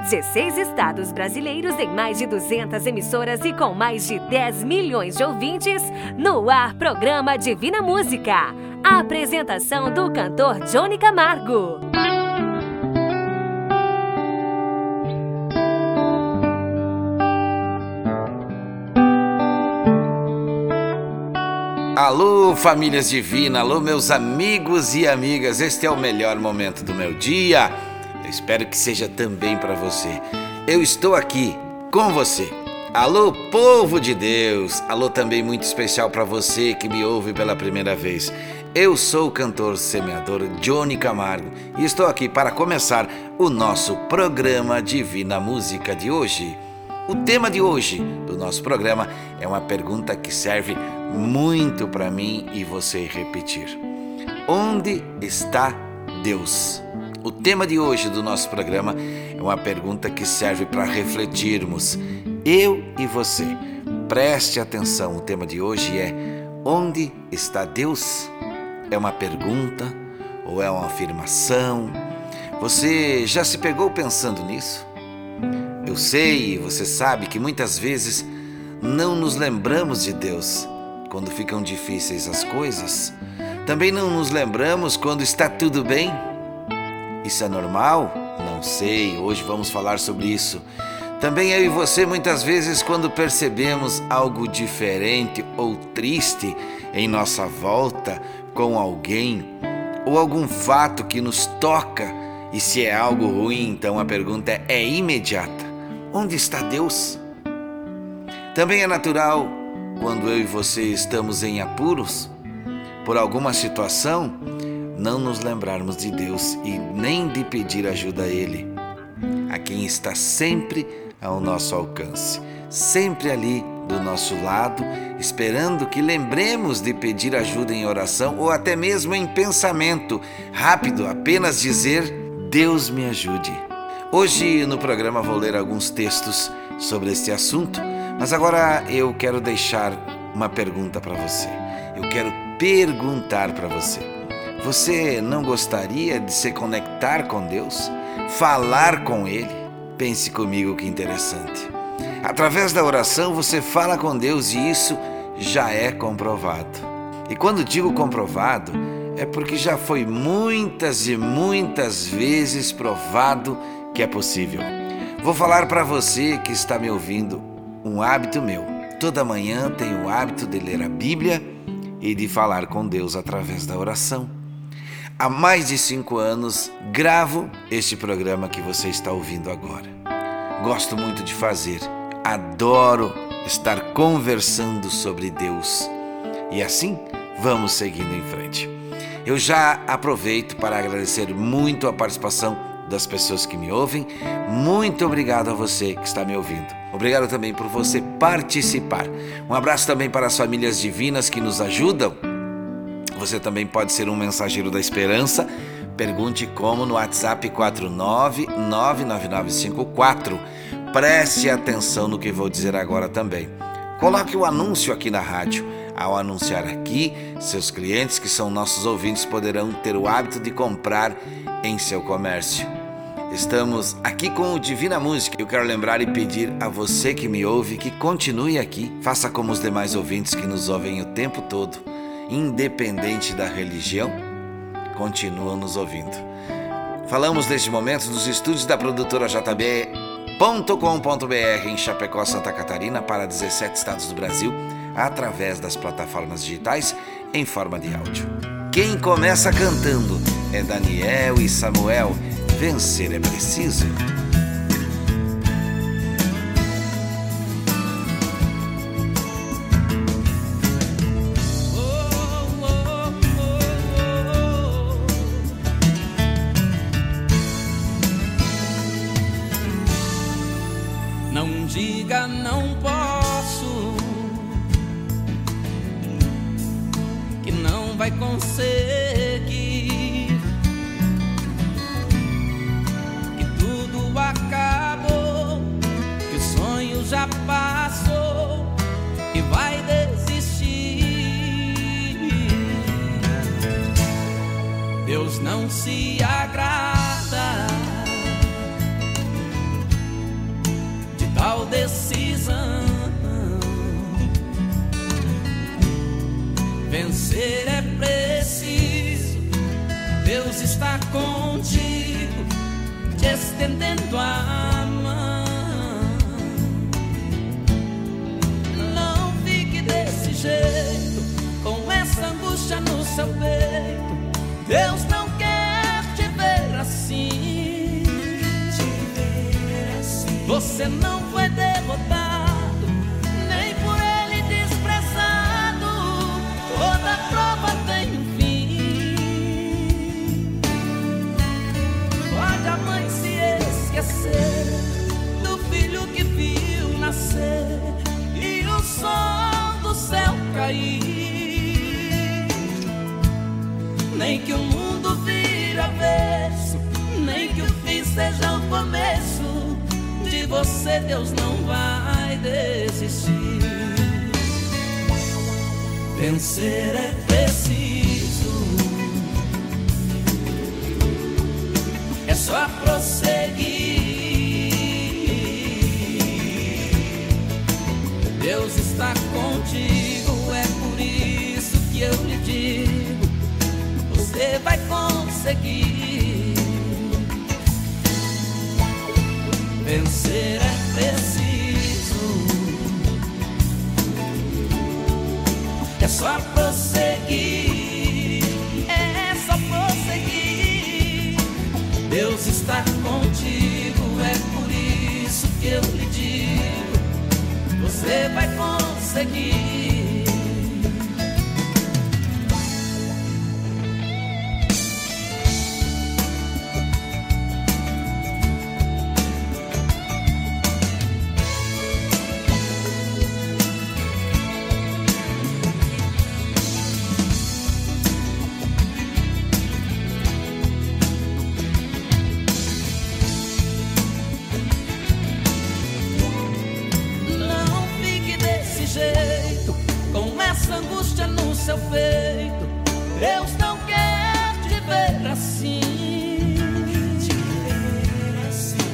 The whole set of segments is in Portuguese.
16 estados brasileiros em mais de 200 emissoras e com mais de 10 milhões de ouvintes, no ar programa Divina Música. A apresentação do cantor Johnny Camargo. Alô, famílias divinas, alô, meus amigos e amigas. Este é o melhor momento do meu dia. Espero que seja também para você. Eu estou aqui com você. Alô, povo de Deus. Alô, também muito especial para você que me ouve pela primeira vez. Eu sou o cantor semeador Johnny Camargo e estou aqui para começar o nosso programa Divina Música de hoje. O tema de hoje do nosso programa é uma pergunta que serve muito para mim e você repetir. Onde está Deus? O tema de hoje do nosso programa é uma pergunta que serve para refletirmos, eu e você. Preste atenção, o tema de hoje é: Onde está Deus? É uma pergunta ou é uma afirmação? Você já se pegou pensando nisso? Eu sei, você sabe que muitas vezes não nos lembramos de Deus quando ficam difíceis as coisas. Também não nos lembramos quando está tudo bem. Isso é normal? Não sei, hoje vamos falar sobre isso. Também eu e você, muitas vezes, quando percebemos algo diferente ou triste em nossa volta com alguém, ou algum fato que nos toca, e se é algo ruim, então a pergunta é imediata: Onde está Deus? Também é natural, quando eu e você estamos em apuros, por alguma situação, não nos lembrarmos de Deus e nem de pedir ajuda a Ele, a quem está sempre ao nosso alcance, sempre ali do nosso lado, esperando que lembremos de pedir ajuda em oração ou até mesmo em pensamento, rápido, apenas dizer: Deus me ajude. Hoje no programa vou ler alguns textos sobre este assunto, mas agora eu quero deixar uma pergunta para você. Eu quero perguntar para você: você não gostaria de se conectar com Deus? Falar com Ele? Pense comigo que interessante. Através da oração você fala com Deus e isso já é comprovado. E quando digo comprovado, é porque já foi muitas e muitas vezes provado que é possível. Vou falar para você que está me ouvindo um hábito meu. Toda manhã tenho o hábito de ler a Bíblia e de falar com Deus através da oração. Há mais de cinco anos gravo este programa que você está ouvindo agora. Gosto muito de fazer, adoro estar conversando sobre Deus. E assim vamos seguindo em frente. Eu já aproveito para agradecer muito a participação das pessoas que me ouvem. Muito obrigado a você que está me ouvindo. Obrigado também por você participar. Um abraço também para as famílias divinas que nos ajudam. Você também pode ser um mensageiro da esperança. Pergunte como no WhatsApp 4999954. Preste atenção no que vou dizer agora também. Coloque o anúncio aqui na rádio. Ao anunciar aqui, seus clientes, que são nossos ouvintes, poderão ter o hábito de comprar em seu comércio. Estamos aqui com o Divina Música. Eu quero lembrar e pedir a você que me ouve que continue aqui. Faça como os demais ouvintes que nos ouvem o tempo todo, independente da religião, continuam nos ouvindo. Falamos neste momento dos estúdios da produtora JB.com.br em Chapecó, Santa Catarina, para 17 estados do Brasil, através das plataformas digitais em forma de áudio. Quem começa cantando é Daniel e Samuel vencer é preciso. Se agrada prisão. Vencer é preciso, Deus está contigo, te estendendo a mão. Não fique desse jeito, com essa angústia no seu peito. Deus Você não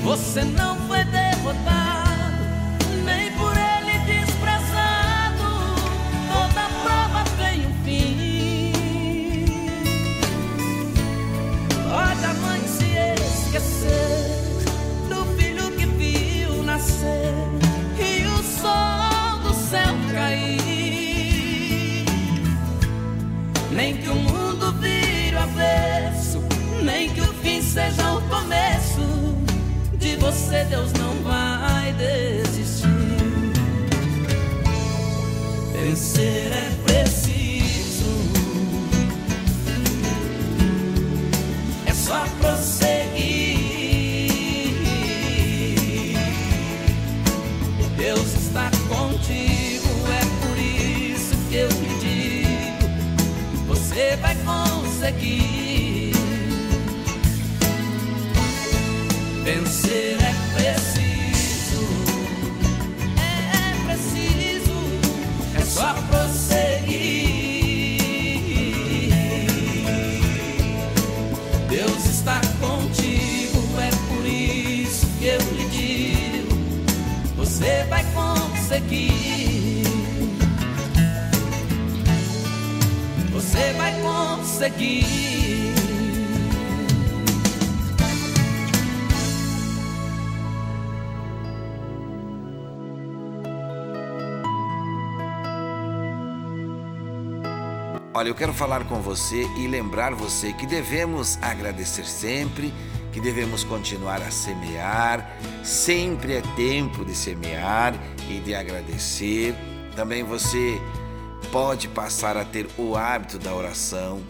Você não foi derrotado, nem por ele desprezado. Toda prova tem um fim. Pode a mãe se esquecer do filho que viu nascer e o sol do céu cair. Nem que o mundo vire o avesso, nem que o fim seja você Deus não vai desistir. Vencer é preciso. É só prosseguir. Deus está contigo, é por isso que eu lhe digo: você vai conseguir. Você vai conseguir. Olha, eu quero falar com você e lembrar você que devemos agradecer sempre, que devemos continuar a semear, sempre é tempo de semear e de agradecer. Também você pode passar a ter o hábito da oração,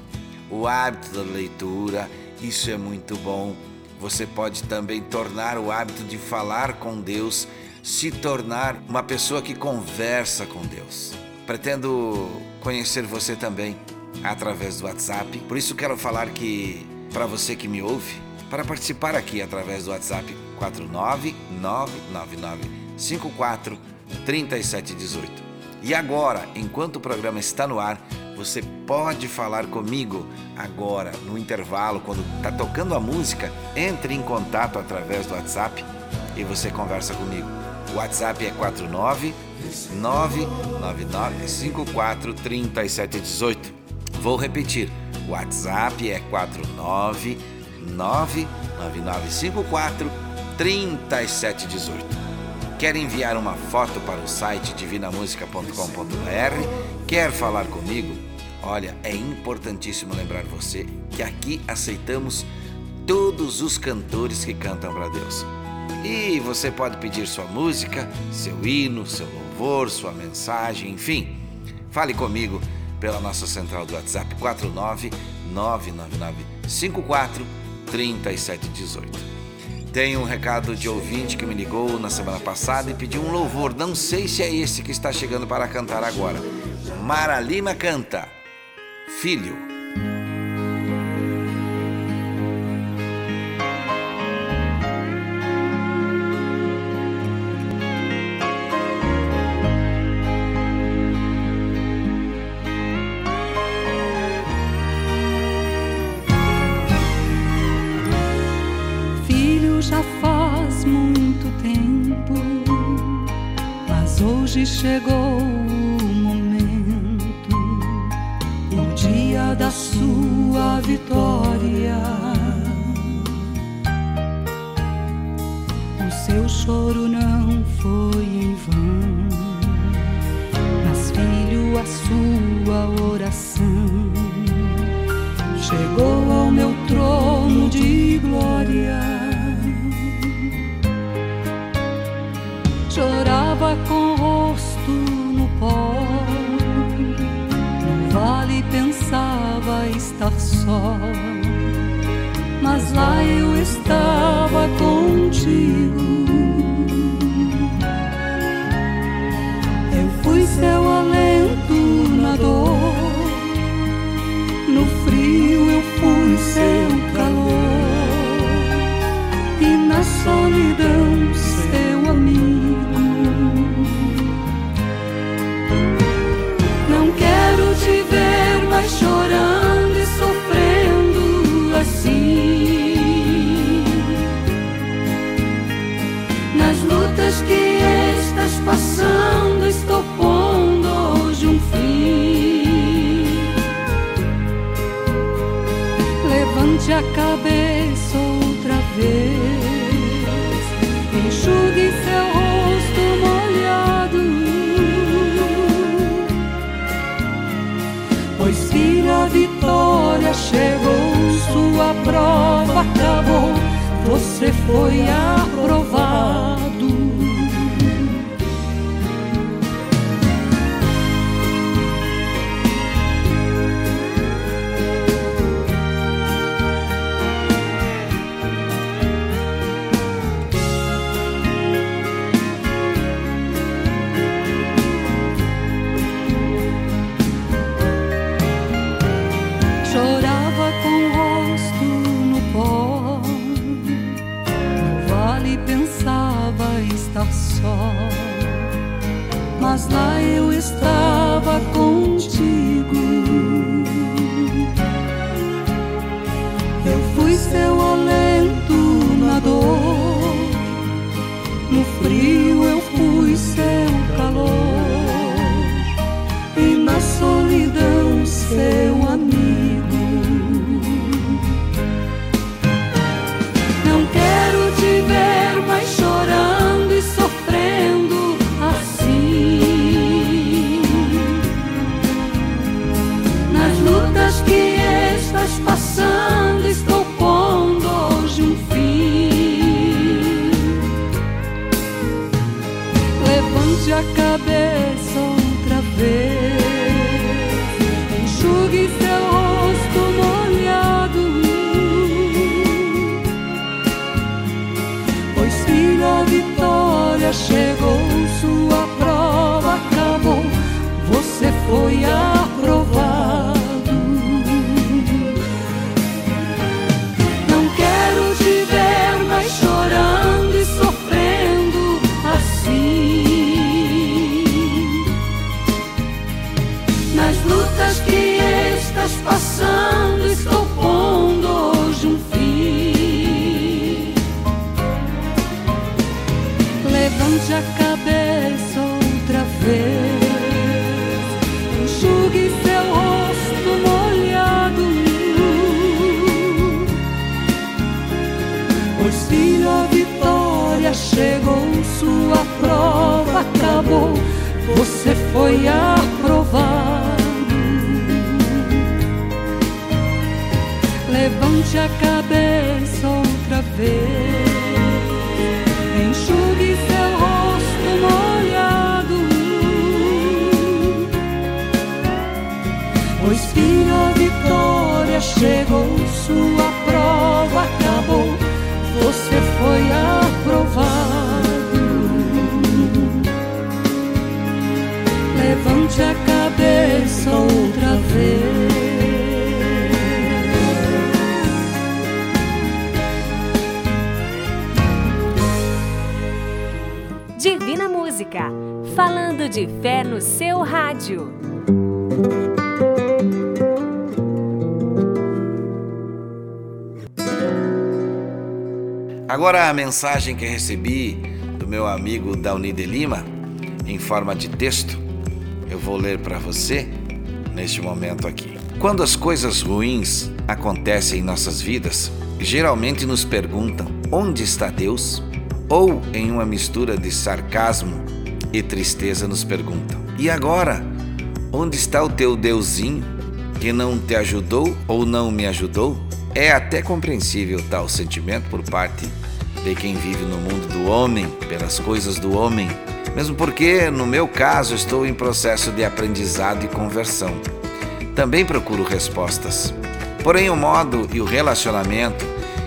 o hábito da leitura, isso é muito bom. Você pode também tornar o hábito de falar com Deus, se tornar uma pessoa que conversa com Deus. Pretendo conhecer você também através do WhatsApp. Por isso quero falar que para você que me ouve, para participar aqui através do WhatsApp 49999543718. E agora, enquanto o programa está no ar, você pode falar comigo agora, no intervalo, quando está tocando a música, entre em contato através do WhatsApp e você conversa comigo. O WhatsApp é 49 999 54 3718. Vou repetir. O WhatsApp é 49 999 54 3718. Quer enviar uma foto para o site divinamusica.com.br? Quer falar comigo? Olha, é importantíssimo lembrar você que aqui aceitamos todos os cantores que cantam para Deus. E você pode pedir sua música, seu hino, seu louvor, sua mensagem, enfim. Fale comigo pela nossa central do WhatsApp 49 999 54 3718. Tem um recado de ouvinte que me ligou na semana passada e pediu um louvor. Não sei se é esse que está chegando para cantar agora. Mara Lima canta. Filho. Chegou o momento, o dia da sua vitória. O seu choro não foi em vão, mas filho, a sua oração chegou Chorava com pensava estar só, mas lá eu estava contigo. Eu fui seu estou pondo hoje um fim. Levante a cabeça outra vez, enxugue seu a vitória chegou, sua prova acabou, você foi aprovado. levante a cabeça outra vez, enxugue seu rosto molhado, pois filho a vitória chegou, sua prova acabou, você foi aprovado. Levante a cabeça outra vez. Pois filho, a vitória chegou, sua prova acabou, você foi aprovado. Levante a cabeça outra vez. Divina Música, falando de fé no seu rádio. Agora a mensagem que recebi do meu amigo Dauni de Lima, em forma de texto, eu vou ler para você neste momento aqui. Quando as coisas ruins acontecem em nossas vidas, geralmente nos perguntam: onde está Deus? Ou, em uma mistura de sarcasmo e tristeza, nos perguntam: e agora? Onde está o teu Deusinho que não te ajudou ou não me ajudou? É até compreensível tal sentimento por parte de quem vive no mundo do homem, pelas coisas do homem, mesmo porque, no meu caso, estou em processo de aprendizado e conversão. Também procuro respostas. Porém, o modo e o relacionamento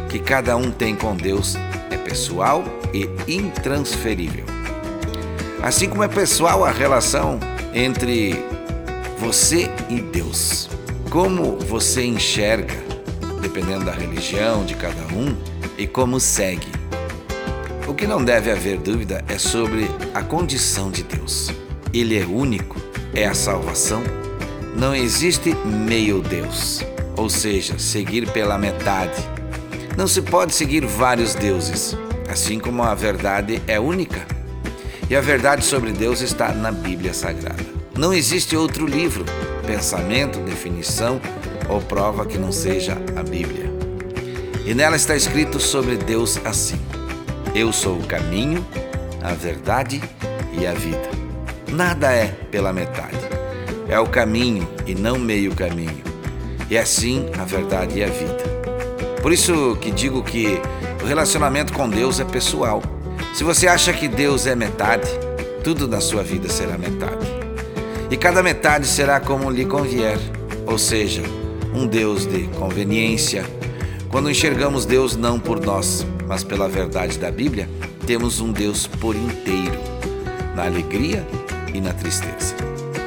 que cada um tem com Deus é pessoal e intransferível. Assim como é pessoal a relação entre você e Deus. Como você enxerga dependendo da religião de cada um, e como segue. O que não deve haver dúvida é sobre a condição de Deus. Ele é único, é a salvação. Não existe meio Deus, ou seja, seguir pela metade. Não se pode seguir vários deuses, assim como a verdade é única. E a verdade sobre Deus está na Bíblia Sagrada. Não existe outro livro, pensamento, definição ou prova que não seja a Bíblia. E nela está escrito sobre Deus assim: Eu sou o caminho, a verdade e a vida. Nada é pela metade. É o caminho e não meio caminho. E assim a verdade e a vida. Por isso que digo que o relacionamento com Deus é pessoal. Se você acha que Deus é metade, tudo na sua vida será metade. E cada metade será como lhe convier, ou seja, um Deus de conveniência. Quando enxergamos Deus não por nós, mas pela verdade da Bíblia, temos um Deus por inteiro, na alegria e na tristeza,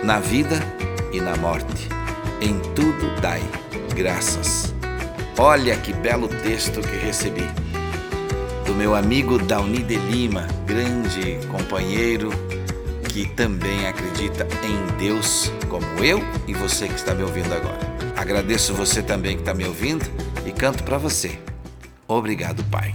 na vida e na morte. Em tudo dai graças. Olha que belo texto que recebi do meu amigo Dauni de Lima, grande companheiro que também acredita em Deus, como eu e você que está me ouvindo agora. Agradeço você também que está me ouvindo e canto para você. Obrigado, Pai.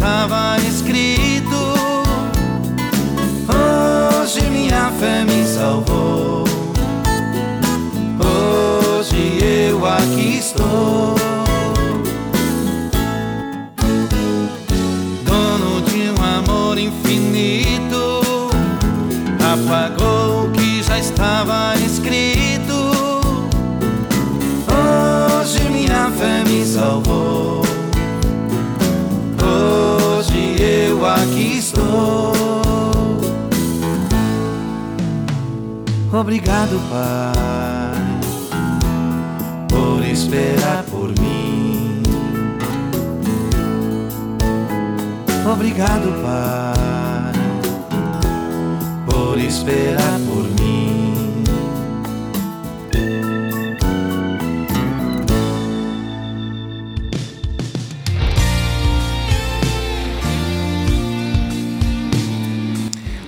estava escrito. Hoje minha fé me salvou. Hoje eu aqui estou. Obrigado, Pai, por esperar por mim. Obrigado, Pai, por esperar por mim.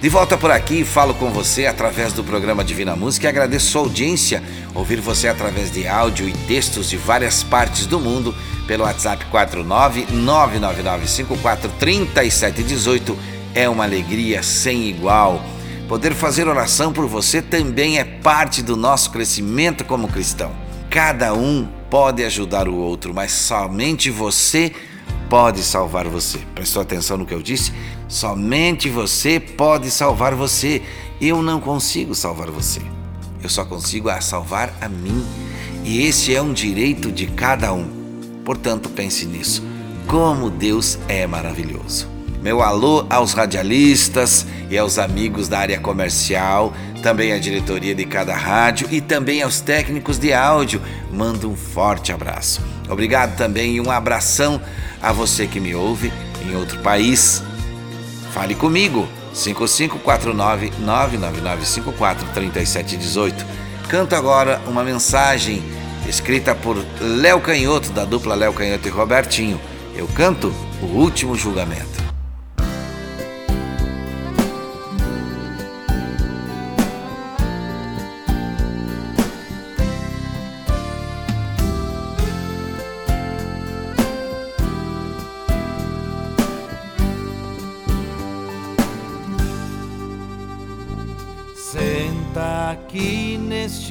De volta por aqui, falo com você através do programa Divina Música e agradeço sua audiência. Ouvir você através de áudio e textos de várias partes do mundo pelo WhatsApp 49999543718 é uma alegria sem igual. Poder fazer oração por você também é parte do nosso crescimento como cristão. Cada um pode ajudar o outro, mas somente você pode salvar você. Prestou atenção no que eu disse? Somente você pode salvar você. Eu não consigo salvar você. Eu só consigo salvar a mim. E esse é um direito de cada um. Portanto, pense nisso. Como Deus é maravilhoso. Meu alô aos radialistas e aos amigos da área comercial, também à diretoria de cada rádio e também aos técnicos de áudio. Mando um forte abraço. Obrigado também e um abração a você que me ouve em outro país. Fale comigo, 5549-99954-3718. Canto agora uma mensagem escrita por Léo Canhoto, da dupla Léo Canhoto e Robertinho. Eu canto O Último Julgamento.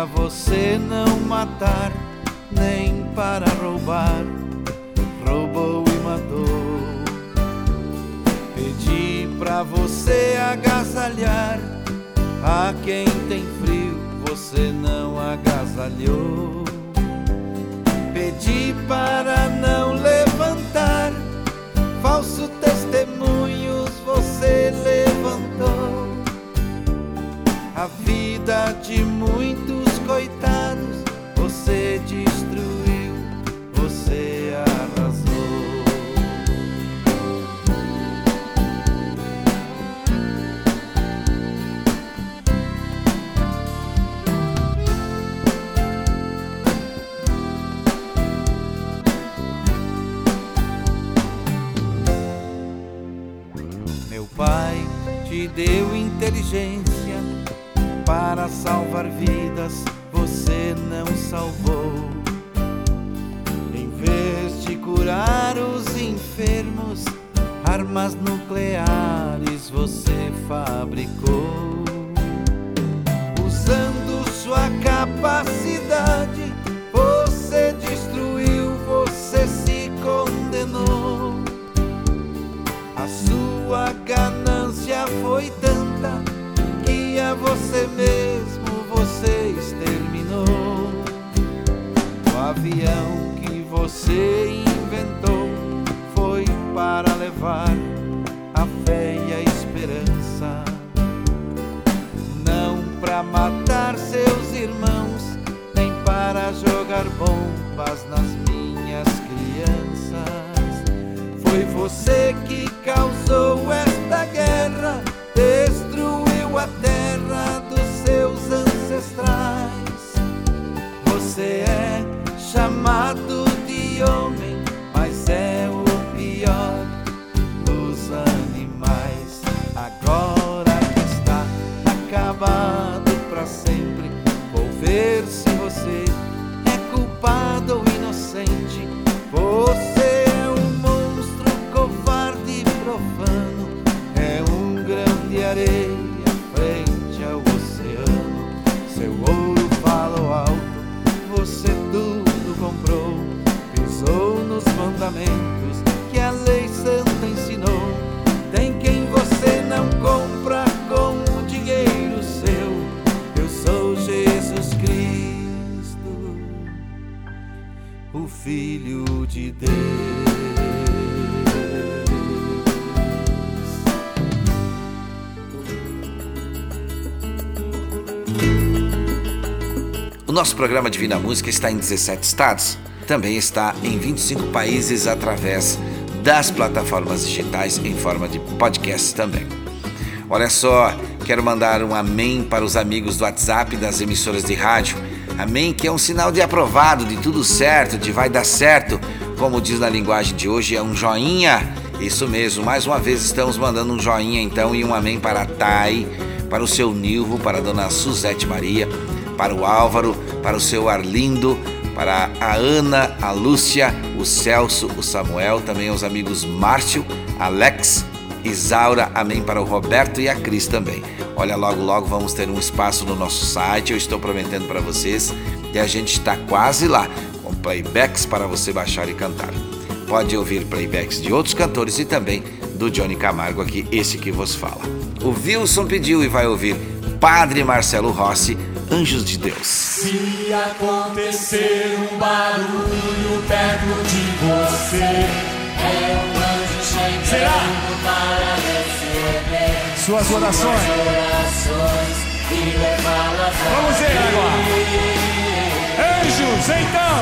Pra você não matar, nem para roubar, roubou e matou. Pedi pra você agasalhar, a quem tem frio, você não agasalhou. Pedi para não levantar falso testemunhos, você levantou a vida de muitos coitados, você destruiu, você arrasou. Meu pai te deu inteligência para salvar vidas, não salvou. Em vez de curar os enfermos, armas nucleares você fabricou. Usando sua capacidade, você destruiu, você se condenou. A sua ganância foi tanta que a você mesmo você exterminou. O avião que você inventou foi para levar a fé e a esperança, não para matar seus irmãos, nem para jogar bombas nas minhas crianças. Foi você que causou esta guerra, chamado de Deus. O nosso programa Divina Música está em 17 estados, também está em 25 países através das plataformas digitais em forma de podcast também. Olha só, quero mandar um amém para os amigos do WhatsApp das emissoras de rádio. Amém, que é um sinal de aprovado, de tudo certo, de vai dar certo. Como diz na linguagem de hoje, é um joinha. Isso mesmo, mais uma vez estamos mandando um joinha então e um amém para a Thay, para o seu Nilvo, para a dona Suzete Maria, para o Álvaro, para o seu Arlindo, para a Ana, a Lúcia, o Celso, o Samuel, também aos amigos Márcio, Alex, Isaura, amém para o Roberto e a Cris também. Olha, logo, logo vamos ter um espaço no nosso site, eu estou prometendo para vocês, e a gente está quase lá, playbacks para você baixar e cantar. Pode ouvir playbacks de outros cantores e também do Johnny Camargo aqui, esse que vos fala. O Wilson pediu e vai ouvir Padre Marcelo Rossi, Anjos de Deus. Se acontecer um barulho perto de você, é um anjo chegando Será? para receber Suas orações. orações e levá-las a Vamos ver agora. Anjos, então.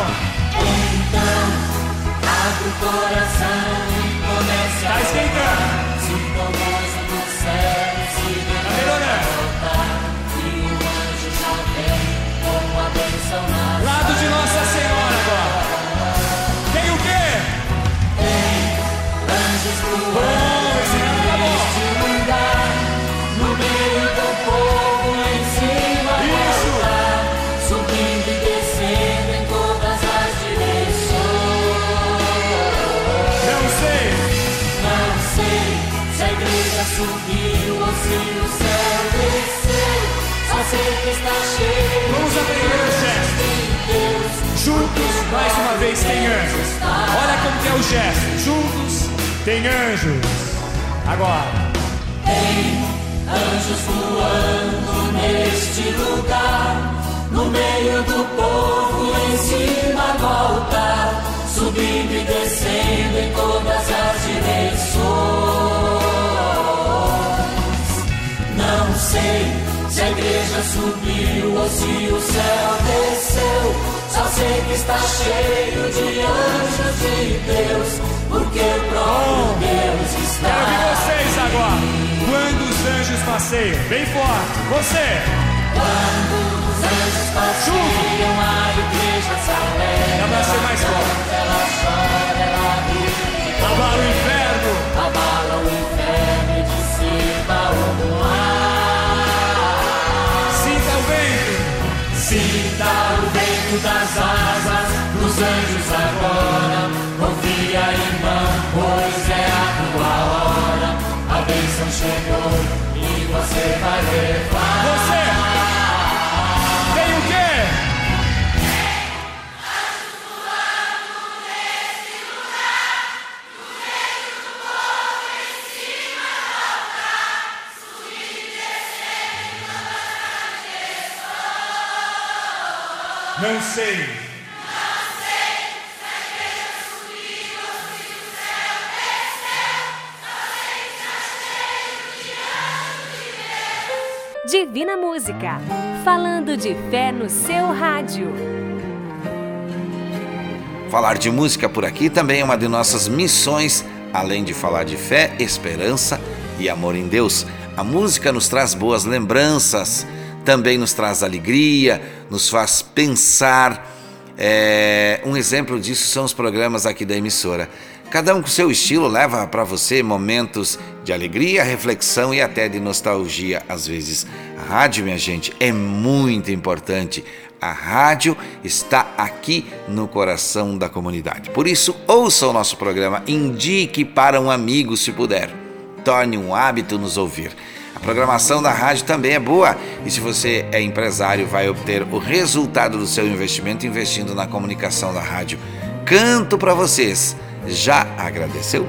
Abre o coração e comece Tá a esquentando. Sinta o gozo do céu se Tá melhorando. levantar E o anjo já vem com a bênção na está cheio Vamos aprender o gesto. Juntos, mais uma vez, tem anjos. Olha como que é o gesto. Juntos, tem anjos. Agora. Anjos voando neste lugar, no meio do povo, em cima do altar, subindo e descendo em todas as direções. Não sei se a igreja subiu ou se o céu desceu, só sei que está cheio de anjos de Deus, porque o próprio Deus Quero está. ouvir vocês agora. Quando os anjos passeiam, bem forte. Você. Quando os anjos passeiam, a igreja se alegra. Dá pra ser mais forte. Ela chora, ela ri, Abala o inferno. abala o Sinta o vento das asas dos anjos agora. Confia, irmão, pois é a tua hora. A bênção chegou e você vai levar. Você Não sei. Divina Música, falando de fé no seu rádio. Falar de música por aqui também é uma de nossas missões, além de falar de fé, esperança e amor em Deus. A música nos traz boas lembranças, também nos traz alegria, nos faz pensar. É, um exemplo disso são os programas aqui da emissora. Cada um com seu estilo leva para você momentos de alegria, reflexão e até de nostalgia às vezes. A rádio, minha gente, é muito importante. A rádio está aqui no coração da comunidade. Por isso, ouça o nosso programa, indique para um amigo se puder. Torne um hábito nos ouvir. A programação da rádio também é boa e se você é empresário, vai obter o resultado do seu investimento investindo na comunicação da rádio. Canto para vocês. Já agradeceu?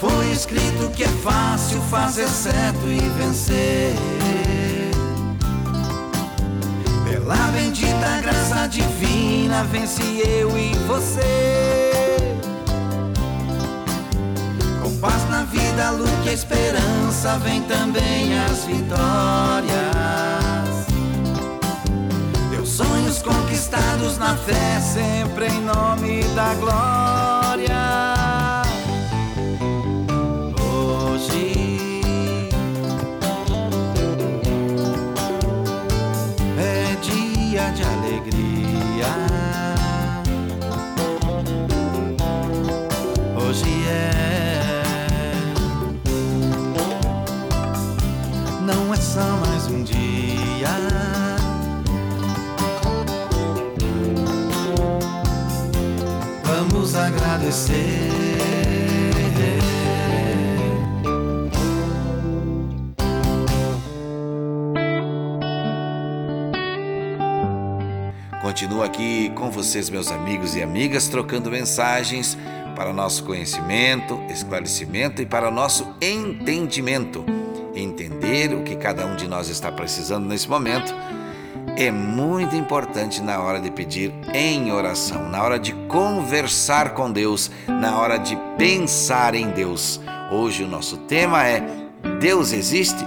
Foi escrito que é fácil fazer certo e vencer. Pela bendita graça divina, vence eu e você. Com paz na vida, luz e esperança, vem também as vitórias. Teus sonhos conquistados na fé, sempre em nome da glória. Agradecer. Continuo aqui com vocês, meus amigos e amigas, trocando mensagens para nosso conhecimento, esclarecimento e para nosso entendimento. Entender o que cada um de nós está precisando nesse momento é muito importante na hora de pedir em oração, na hora de conversar com Deus, na hora de pensar em Deus. Hoje o nosso tema é Deus existe?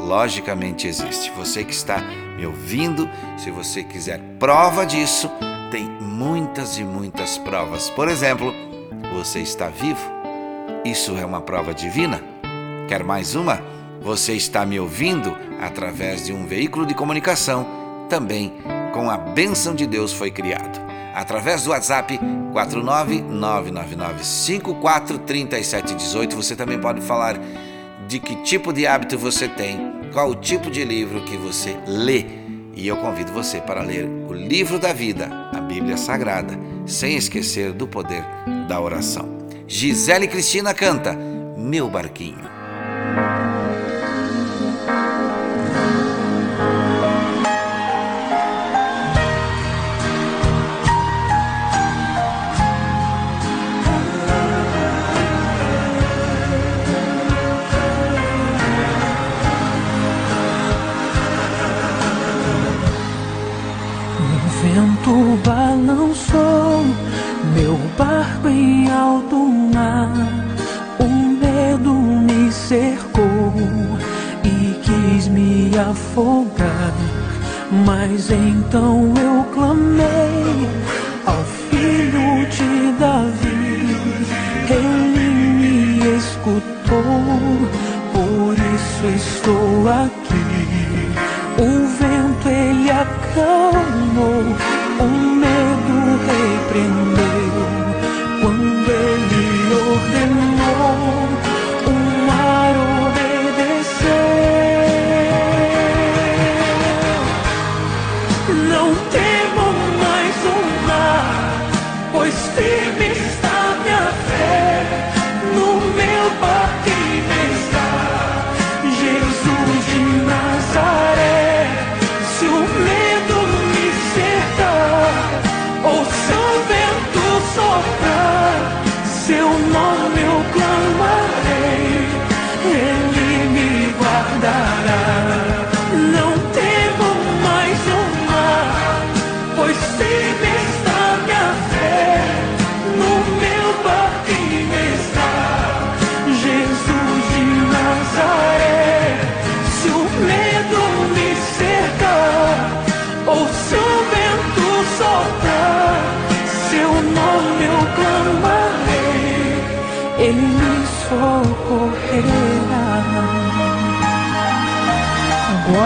Logicamente existe. Você que está me ouvindo, se você quiser prova disso, tem muitas e muitas provas. Por exemplo, você está vivo. Isso é uma prova divina. Quer mais uma? Você está me ouvindo através de um veículo de comunicação, também com a bênção de Deus foi criado. Através do WhatsApp 49999543718, você também pode falar de que tipo de hábito você tem, qual o tipo de livro que você lê. E eu convido você para ler o livro da vida, a Bíblia Sagrada, sem esquecer do poder da oração. Gisele Cristina canta Meu Barquinho. Alto mar. O medo me cercou e quis me afogar. Mas então eu clamei ao filho de Davi. Ele me escutou, por isso estou aqui. O vento ele acalmou, o medo Não temo mais o mar, pois firme está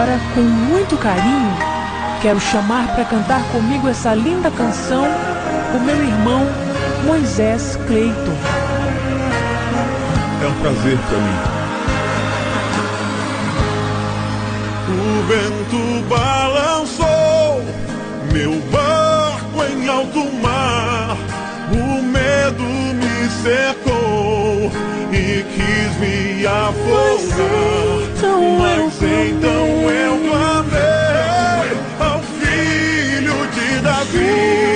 Agora, com muito carinho, quero chamar para cantar comigo essa linda canção o meu irmão Moisés Cleiton. É um prazer para mim. O vento balançou meu barco em alto mar. O medo me cercou e quis me afogar. Mas então eu clamei ao filho de Davi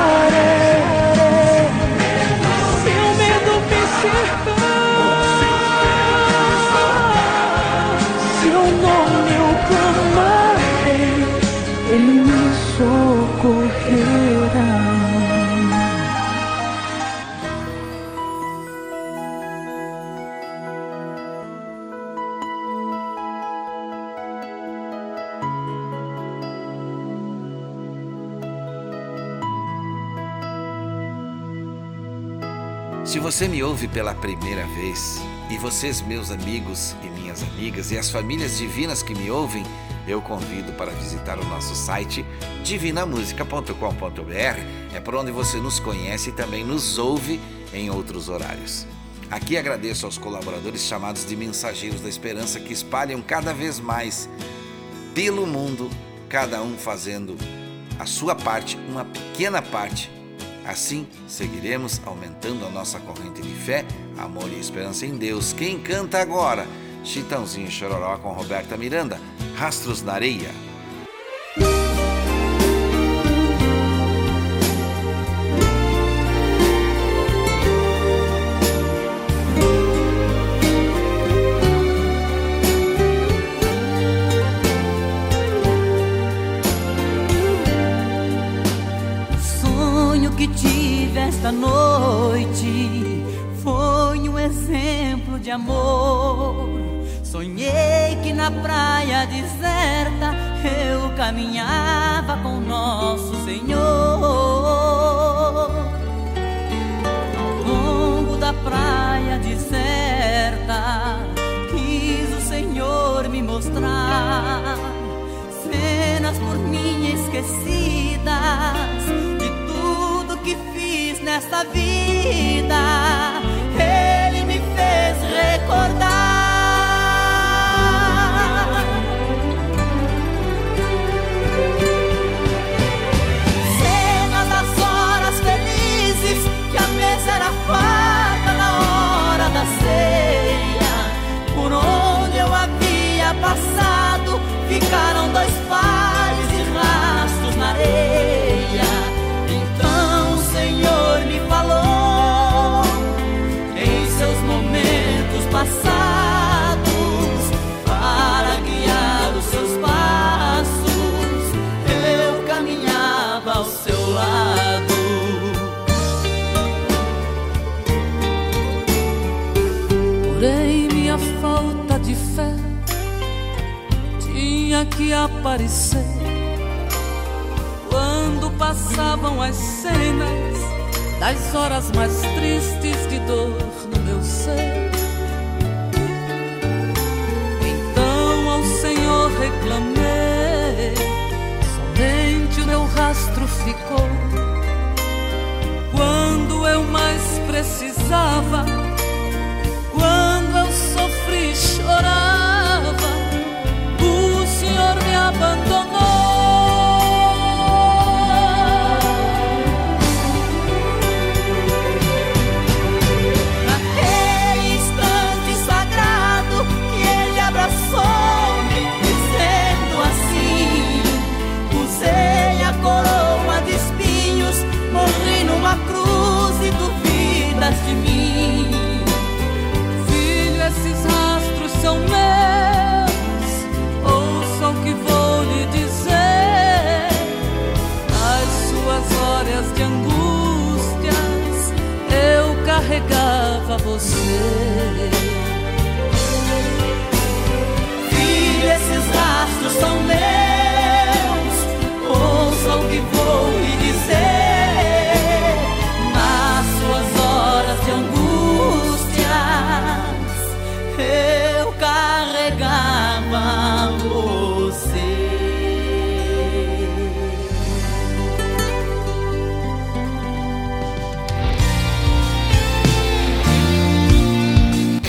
started. Ouve pela primeira vez, e vocês, meus amigos e minhas amigas, e as famílias divinas que me ouvem, eu convido para visitar o nosso site divinamusica.com.br. É por onde você nos conhece e também nos ouve em outros horários. Aqui agradeço aos colaboradores chamados de Mensageiros da Esperança que espalham cada vez mais pelo mundo, cada um fazendo a sua parte, uma pequena parte. Assim seguiremos aumentando a nossa corrente de fé, amor e esperança em Deus. Quem canta agora? Chitãozinho Chororó com Roberta Miranda, Rastros na Areia. De amor. Sonhei que na praia deserta eu caminhava com nosso Senhor. Ao longo da praia deserta, quis o Senhor me mostrar cenas por mim esquecidas de tudo que fiz nessa vida. Ele me fez recordar. Aparecer quando passavam as cenas das horas mais tristes de dor no meu ser. Então ao Senhor reclamei, somente o meu rastro ficou. Quando eu mais precisava,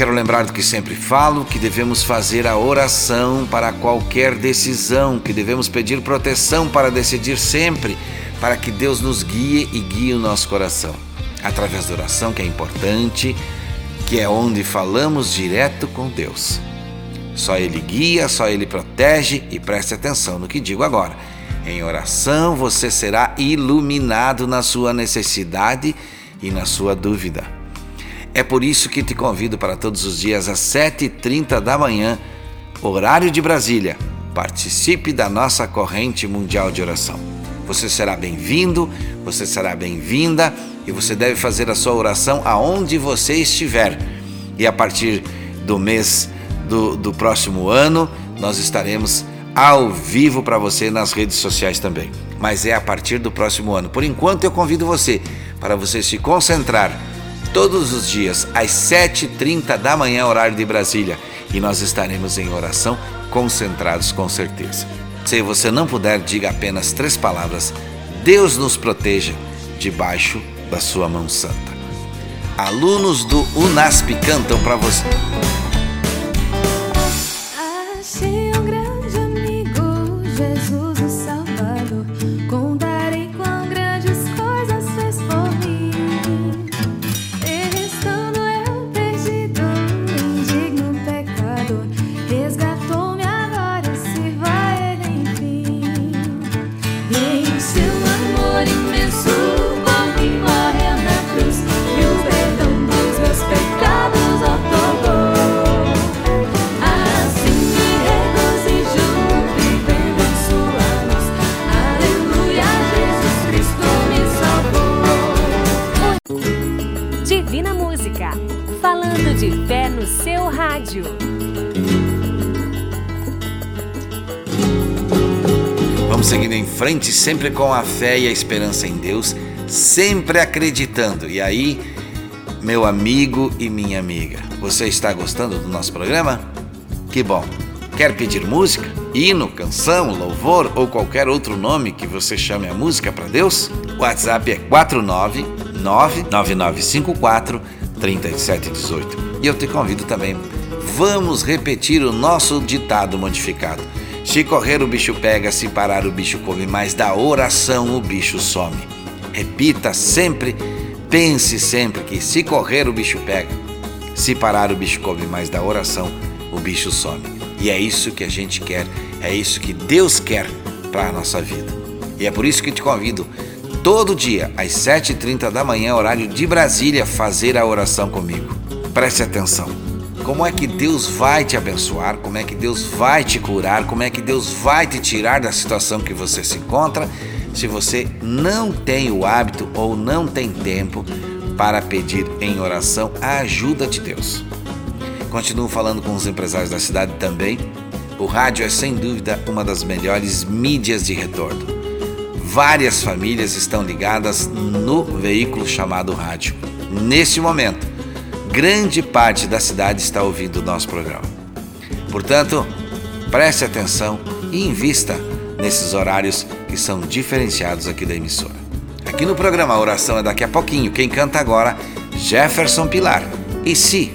Quero lembrar do que sempre falo, que devemos fazer a oração para qualquer decisão, que devemos pedir proteção para decidir sempre, para que Deus nos guie e guie o nosso coração. Através da oração, que é importante, que é onde falamos direto com Deus. Só Ele guia, só Ele protege e preste atenção no que digo agora. Em oração você será iluminado na sua necessidade e na sua dúvida. É por isso que te convido para todos os dias às 7h30 da manhã, horário de Brasília. Participe da nossa corrente mundial de oração. Você será bem-vindo, você será bem-vinda e você deve fazer a sua oração aonde você estiver. E a partir do mês do, do próximo ano, nós estaremos ao vivo para você nas redes sociais também. Mas é a partir do próximo ano. Por enquanto, eu convido você para você se concentrar todos os dias, às 7h30 da manhã, horário de Brasília. E nós estaremos em oração, concentrados com certeza. Se você não puder, diga apenas três palavras: Deus nos proteja, debaixo da sua mão santa. Alunos do UNASP cantam para você. Frente sempre com a fé e a esperança em Deus, sempre acreditando. E aí, meu amigo e minha amiga, você está gostando do nosso programa? Que bom! Quer pedir música, hino, canção, louvor ou qualquer outro nome que você chame a música para Deus? WhatsApp é 4999954 3718. E eu te convido também. Vamos repetir o nosso ditado modificado. Se correr, o bicho pega, se parar, o bicho come, mas da oração o bicho some. Repita sempre, pense sempre que se correr, o bicho pega, se parar, o bicho come, mas da oração o bicho some. E é isso que a gente quer, é isso que Deus quer para a nossa vida. E é por isso que te convido todo dia, às 7h30 da manhã, horário de Brasília, fazer a oração comigo. Preste atenção como é que Deus vai te abençoar, como é que Deus vai te curar, como é que Deus vai te tirar da situação que você se encontra, se você não tem o hábito ou não tem tempo para pedir em oração a ajuda de Deus. Continuo falando com os empresários da cidade também. O rádio é sem dúvida uma das melhores mídias de retorno. Várias famílias estão ligadas no veículo chamado rádio. Neste momento, grande parte da cidade está ouvindo o nosso programa. Portanto, preste atenção e invista nesses horários que são diferenciados aqui da emissora. Aqui no programa a oração é daqui a pouquinho. Quem canta agora? Jefferson Pilar. E se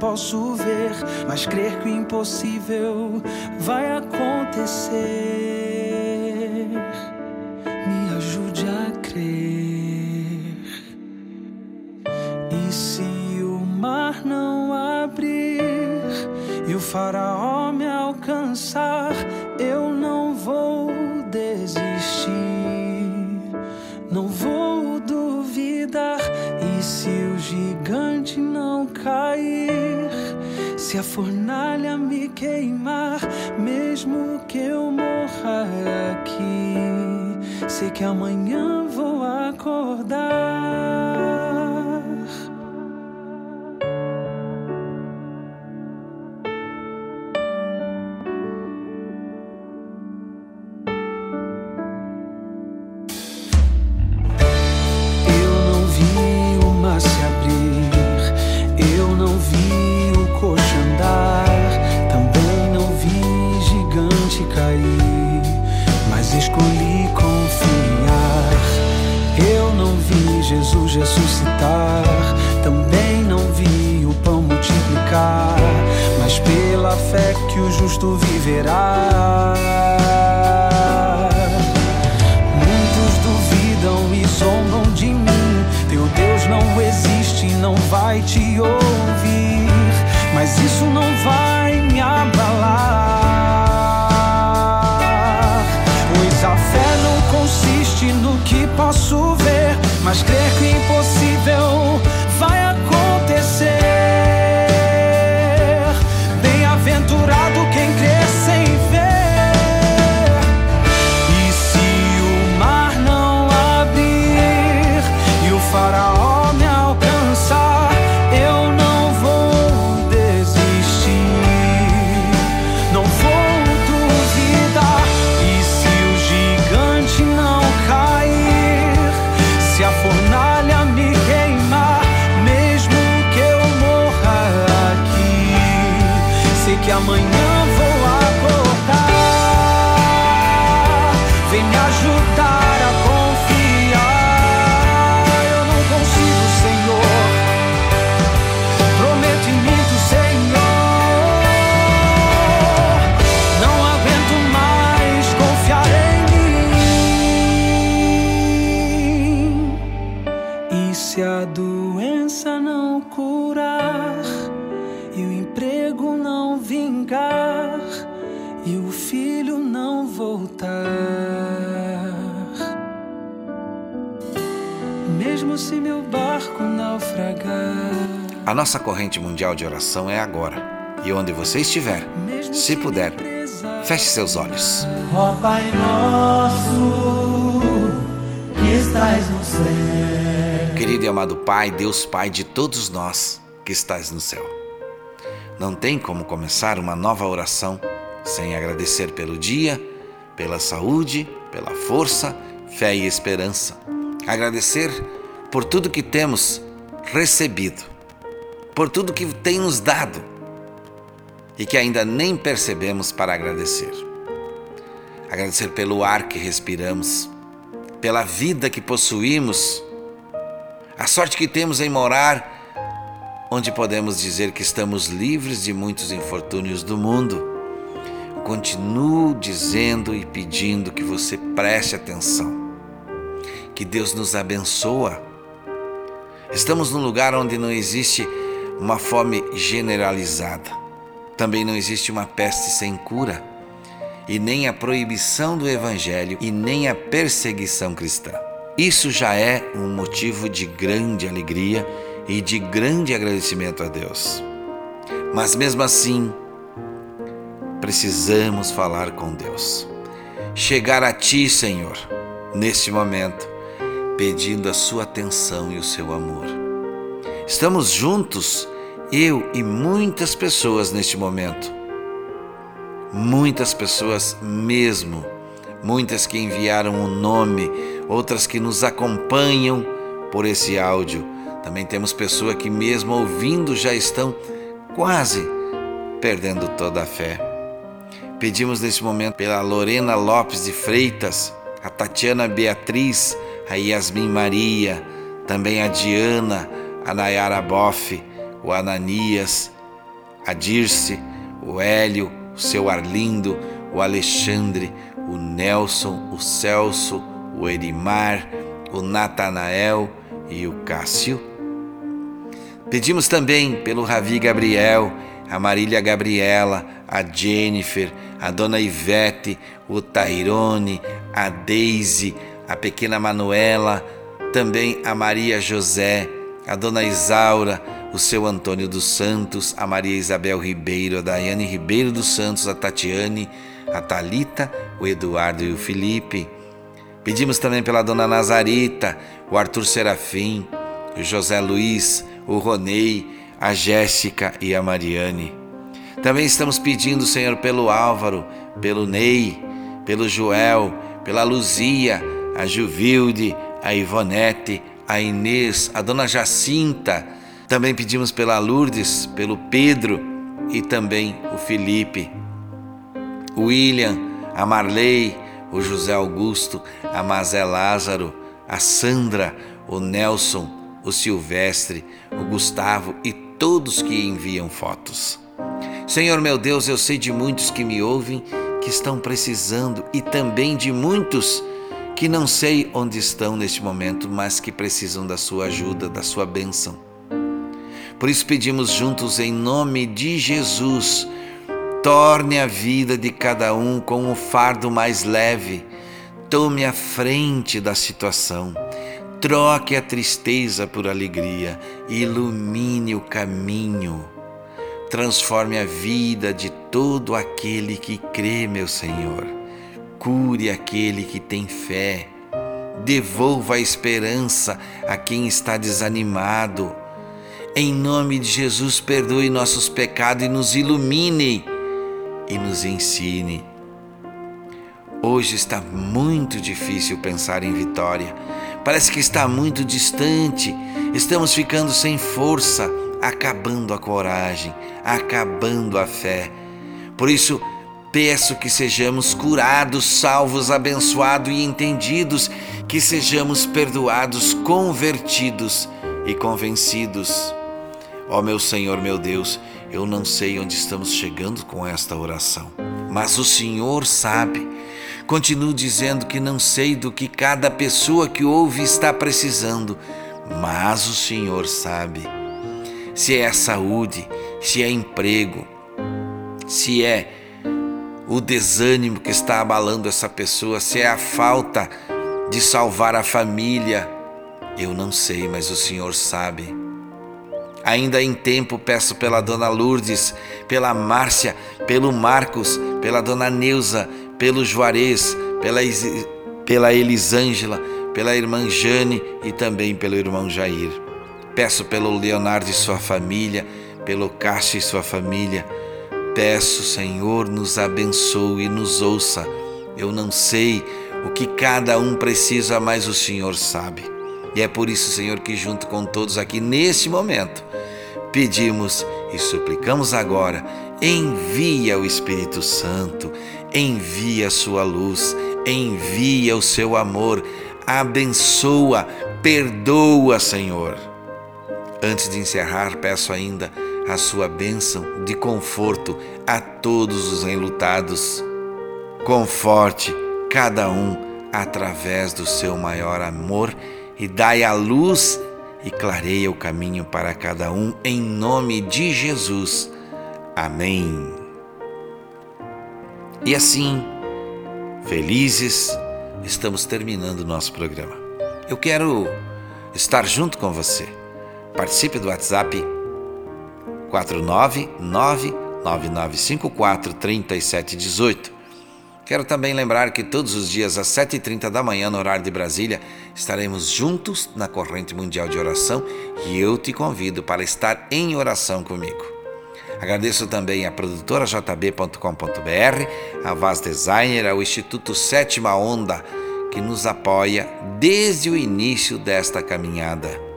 posso ver, mas crer que o impossível vai acontecer. o justo viverá. Muitos duvidam e zombam de mim. Teu Deus não existe, não vai te ouvir. Mas isso não vai me abalar. Pois a fé não consiste no que posso ver, mas crer que o filho não voltar, mesmo se meu barco naufragar. A nossa corrente mundial de oração é agora. E onde você estiver, se puder, feche seus olhos. Ó Pai nosso, que estás no céu. Querido e amado Pai, Deus Pai de todos nós que estás no céu. Não tem como começar uma nova oração sem agradecer pelo dia, pela saúde, pela força, fé e esperança. Agradecer por tudo que temos recebido, por tudo que tem nos dado e que ainda nem percebemos para agradecer. Agradecer pelo ar que respiramos, pela vida que possuímos, a sorte que temos em morar onde podemos dizer que estamos livres de muitos infortúnios do mundo. Continuo dizendo e pedindo que você preste atenção, que Deus nos abençoa. Estamos num lugar onde não existe uma fome generalizada. Também não existe uma peste sem cura, e nem a proibição do evangelho e nem a perseguição cristã. Isso já é um motivo de grande alegria e de grande agradecimento a Deus. Mas mesmo assim, precisamos falar com Deus. Chegar a Ti, Senhor, neste momento, pedindo a Sua atenção e o seu amor. Estamos juntos, eu e muitas pessoas neste momento. Muitas pessoas mesmo. Muitas que enviaram o um nome, outras que nos acompanham por esse áudio. Também temos pessoas que, mesmo ouvindo, já estão quase perdendo toda a fé. Pedimos nesse momento pela Lorena Lopes de Freitas, a Tatiana Beatriz, a Yasmin Maria, também a Diana, a Nayara Boff, o Ananias, a Dirce, o Hélio, o seu Arlindo, o Alexandre, o Nelson, o Celso, o Erimar, o Natanael e o Cássio. Pedimos também pelo Ravi Gabriel, a Marília Gabriela, a Jennifer, a Dona Ivete, o Tairone, a Deise, a pequena Manuela, também a Maria José, a Dona Isaura, o seu Antônio dos Santos, a Maria Isabel Ribeiro, a Daiane Ribeiro dos Santos, a Tatiane, a Talita, o Eduardo e o Felipe. Pedimos também pela Dona Nazarita, o Arthur Serafim, o José Luiz, o Ronei, a Jéssica e a Mariane. Também estamos pedindo, Senhor, pelo Álvaro, pelo Ney, pelo Joel, pela Luzia, a Juvilde, a Ivonete, a Inês, a Dona Jacinta. Também pedimos pela Lourdes, pelo Pedro e também o Felipe, o William, a Marley, o José Augusto, a Mazé Lázaro, a Sandra, o Nelson, o Silvestre, o Gustavo e todos que enviam fotos. Senhor meu Deus, eu sei de muitos que me ouvem que estão precisando e também de muitos que não sei onde estão neste momento, mas que precisam da sua ajuda, da sua bênção. Por isso pedimos juntos em nome de Jesus, torne a vida de cada um com o fardo mais leve, tome a frente da situação, troque a tristeza por alegria, ilumine o caminho, transforme a vida de todo aquele que crê, meu Senhor. Cure aquele que tem fé, devolva a esperança a quem está desanimado. Em nome de Jesus, perdoe nossos pecados e nos ilumine e nos ensine. Hoje está muito difícil pensar em vitória. Parece que está muito distante. Estamos ficando sem força, acabando a coragem, acabando a fé. Por isso, peço que sejamos curados, salvos, abençoados e entendidos, que sejamos perdoados, convertidos e convencidos. Ó oh, meu Senhor, meu Deus, eu não sei onde estamos chegando com esta oração, mas o Senhor sabe. Continuo dizendo que não sei do que cada pessoa que ouve está precisando, mas o Senhor sabe. Se é saúde, se é emprego, se é o desânimo que está abalando essa pessoa, se é a falta de salvar a família, eu não sei, mas o Senhor sabe. Ainda em tempo peço pela dona Lourdes, pela Márcia, pelo Marcos, pela dona Neuza, pelo Juarez, pela, pela Elisângela, pela irmã Jane e também pelo irmão Jair. Peço pelo Leonardo e sua família, pelo Cássio e sua família. Peço, Senhor, nos abençoe e nos ouça. Eu não sei o que cada um precisa, mas o Senhor sabe. E é por isso, Senhor, que junto com todos aqui neste momento, pedimos e suplicamos agora: envia o Espírito Santo, envia a sua luz, envia o seu amor, abençoa, perdoa, Senhor. Antes de encerrar, peço ainda a sua bênção de conforto a todos os enlutados. Conforte cada um através do seu maior amor e dai a luz e clareia o caminho para cada um, em nome de Jesus. Amém. E assim, felizes, estamos terminando o nosso programa. Eu quero estar junto com você. Participe do WhatsApp 49999543718. Quero também lembrar que todos os dias às 7h30 da manhã, no horário de Brasília, estaremos juntos na corrente mundial de oração e eu te convido para estar em oração comigo. Agradeço também à produtora jb.com.br, a Vaz Designer, ao Instituto Sétima Onda, que nos apoia desde o início desta caminhada.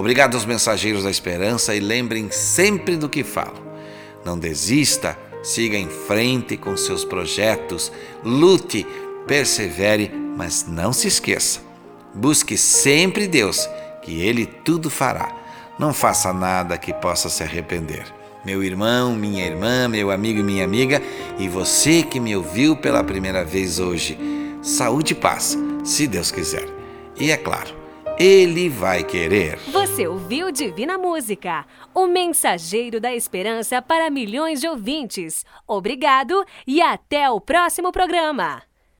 Obrigado aos mensageiros da esperança e lembrem sempre do que falo. Não desista Siga em frente com seus projetos, lute, persevere, mas não se esqueça. Busque sempre Deus, que Ele tudo fará. Não faça nada que possa se arrepender. Meu irmão, minha irmã, meu amigo e minha amiga, e você que me ouviu pela primeira vez hoje, saúde e paz, se Deus quiser. E é claro, ele vai querer. Você ouviu Divina Música, o mensageiro da esperança para milhões de ouvintes. Obrigado e até o próximo programa.